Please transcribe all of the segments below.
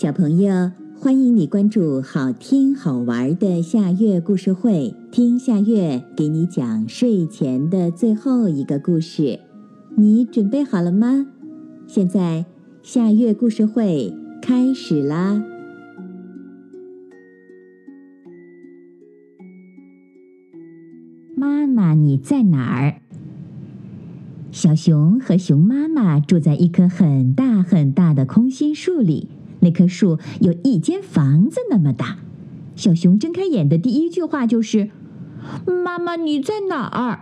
小朋友，欢迎你关注好听好玩的夏月故事会，听夏月给你讲睡前的最后一个故事。你准备好了吗？现在夏月故事会开始啦！妈妈，你在哪儿？小熊和熊妈妈住在一棵很大很大的空心树里。那棵树有一间房子那么大。小熊睁开眼的第一句话就是：“妈妈，你在哪儿？”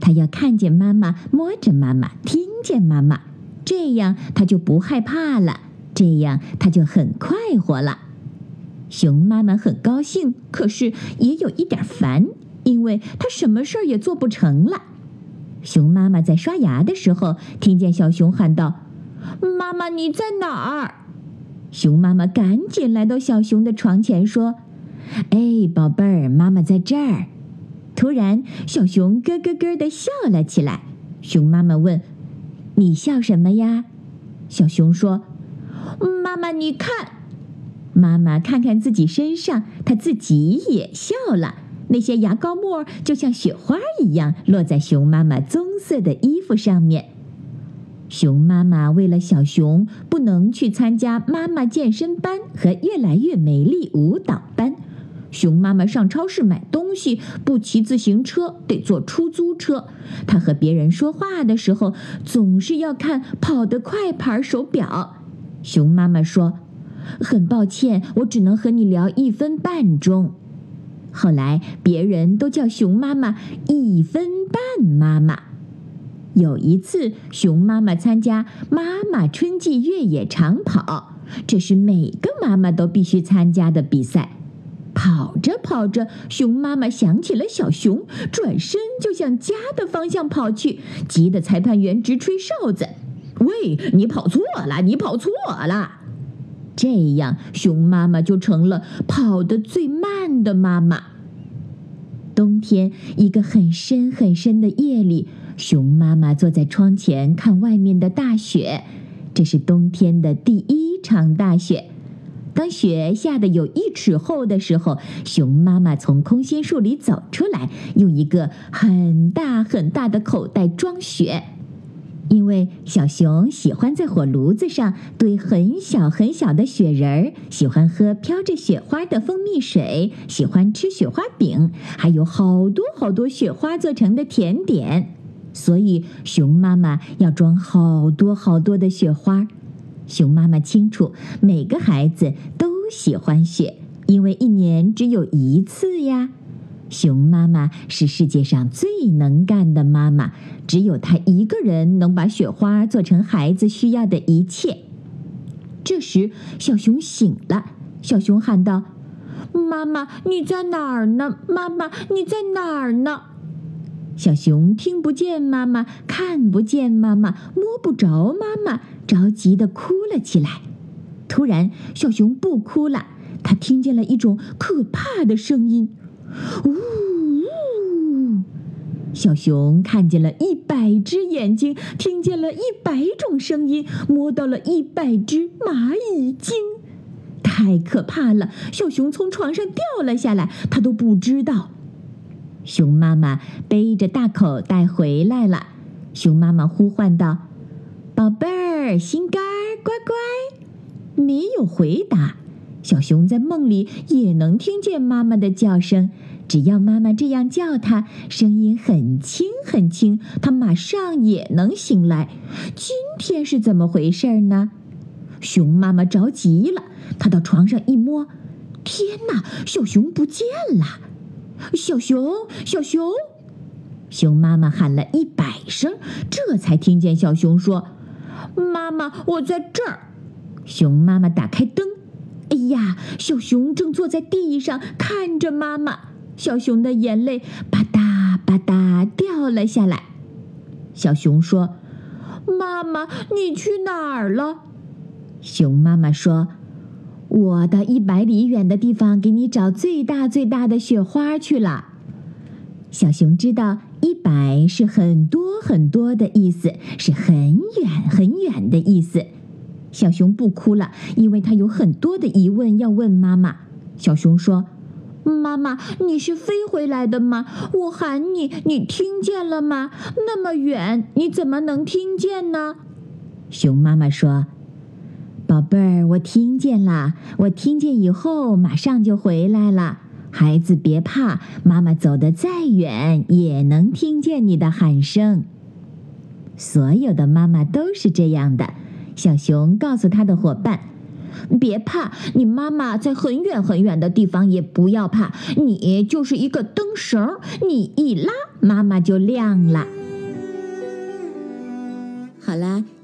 他要看见妈妈，摸着妈妈，听见妈妈，这样他就不害怕了，这样他就很快活了。熊妈妈很高兴，可是也有一点烦，因为她什么事儿也做不成了。熊妈妈在刷牙的时候，听见小熊喊道：“妈妈，你在哪儿？”熊妈妈赶紧来到小熊的床前，说：“哎，宝贝儿，妈妈在这儿。”突然，小熊咯咯咯的笑了起来。熊妈妈问：“你笑什么呀？”小熊说：“妈妈，你看。”妈妈看看自己身上，她自己也笑了。那些牙膏沫就像雪花一样落在熊妈妈棕色的衣服上面。熊妈妈为了小熊不能去参加妈妈健身班和越来越美丽舞蹈班，熊妈妈上超市买东西不骑自行车，得坐出租车。她和别人说话的时候总是要看跑得快牌手表。熊妈妈说：“很抱歉，我只能和你聊一分半钟。”后来别人都叫熊妈妈“一分半妈妈”。有一次，熊妈妈参加妈妈春季越野长跑，这是每个妈妈都必须参加的比赛。跑着跑着，熊妈妈想起了小熊，转身就向家的方向跑去，急得裁判员直吹哨子：“喂，你跑错了，你跑错了！”这样，熊妈妈就成了跑得最慢的妈妈。冬天，一个很深很深的夜里。熊妈妈坐在窗前看外面的大雪，这是冬天的第一场大雪。当雪下的有一尺厚的时候，熊妈妈从空心树里走出来，用一个很大很大的口袋装雪。因为小熊喜欢在火炉子上堆很小很小的雪人儿，喜欢喝飘着雪花的蜂蜜水，喜欢吃雪花饼，还有好多好多雪花做成的甜点。所以，熊妈妈要装好多好多的雪花。熊妈妈清楚，每个孩子都喜欢雪，因为一年只有一次呀。熊妈妈是世界上最能干的妈妈，只有她一个人能把雪花做成孩子需要的一切。这时，小熊醒了，小熊喊道：“妈妈，你在哪儿呢？妈妈，你在哪儿呢？”小熊听不见妈妈，看不见妈妈，摸不着妈妈，着急的哭了起来。突然，小熊不哭了，他听见了一种可怕的声音，呜呜！小熊看见了一百只眼睛，听见了一百种声音，摸到了一百只蚂蚁精，太可怕了！小熊从床上掉了下来，他都不知道。熊妈妈背着大口袋回来了。熊妈妈呼唤道：“宝贝儿，心肝儿，乖乖。”没有回答。小熊在梦里也能听见妈妈的叫声。只要妈妈这样叫它，声音很轻很轻，它马上也能醒来。今天是怎么回事呢？熊妈妈着急了。她到床上一摸，天哪，小熊不见了！小熊，小熊，熊妈妈喊了一百声，这才听见小熊说：“妈妈，我在这儿。”熊妈妈打开灯，哎呀，小熊正坐在地上看着妈妈。小熊的眼泪吧嗒吧嗒掉了下来。小熊说：“妈妈，你去哪儿了？”熊妈妈说。我到一百里远的地方给你找最大最大的雪花去了。小熊知道一百是很多很多的意思，是很远很远的意思。小熊不哭了，因为他有很多的疑问要问妈妈。小熊说：“妈妈，你是飞回来的吗？我喊你，你听见了吗？那么远，你怎么能听见呢？”熊妈妈说：“宝贝儿，我听见了，我听见以后马上就回来了。孩子别怕，妈妈走得再远也能听见你的喊声。”所有的妈妈都是这样的。小熊告诉他的伙伴：“别怕，你妈妈在很远很远的地方，也不要怕。你就是一个灯绳，你一拉，妈妈就亮了。”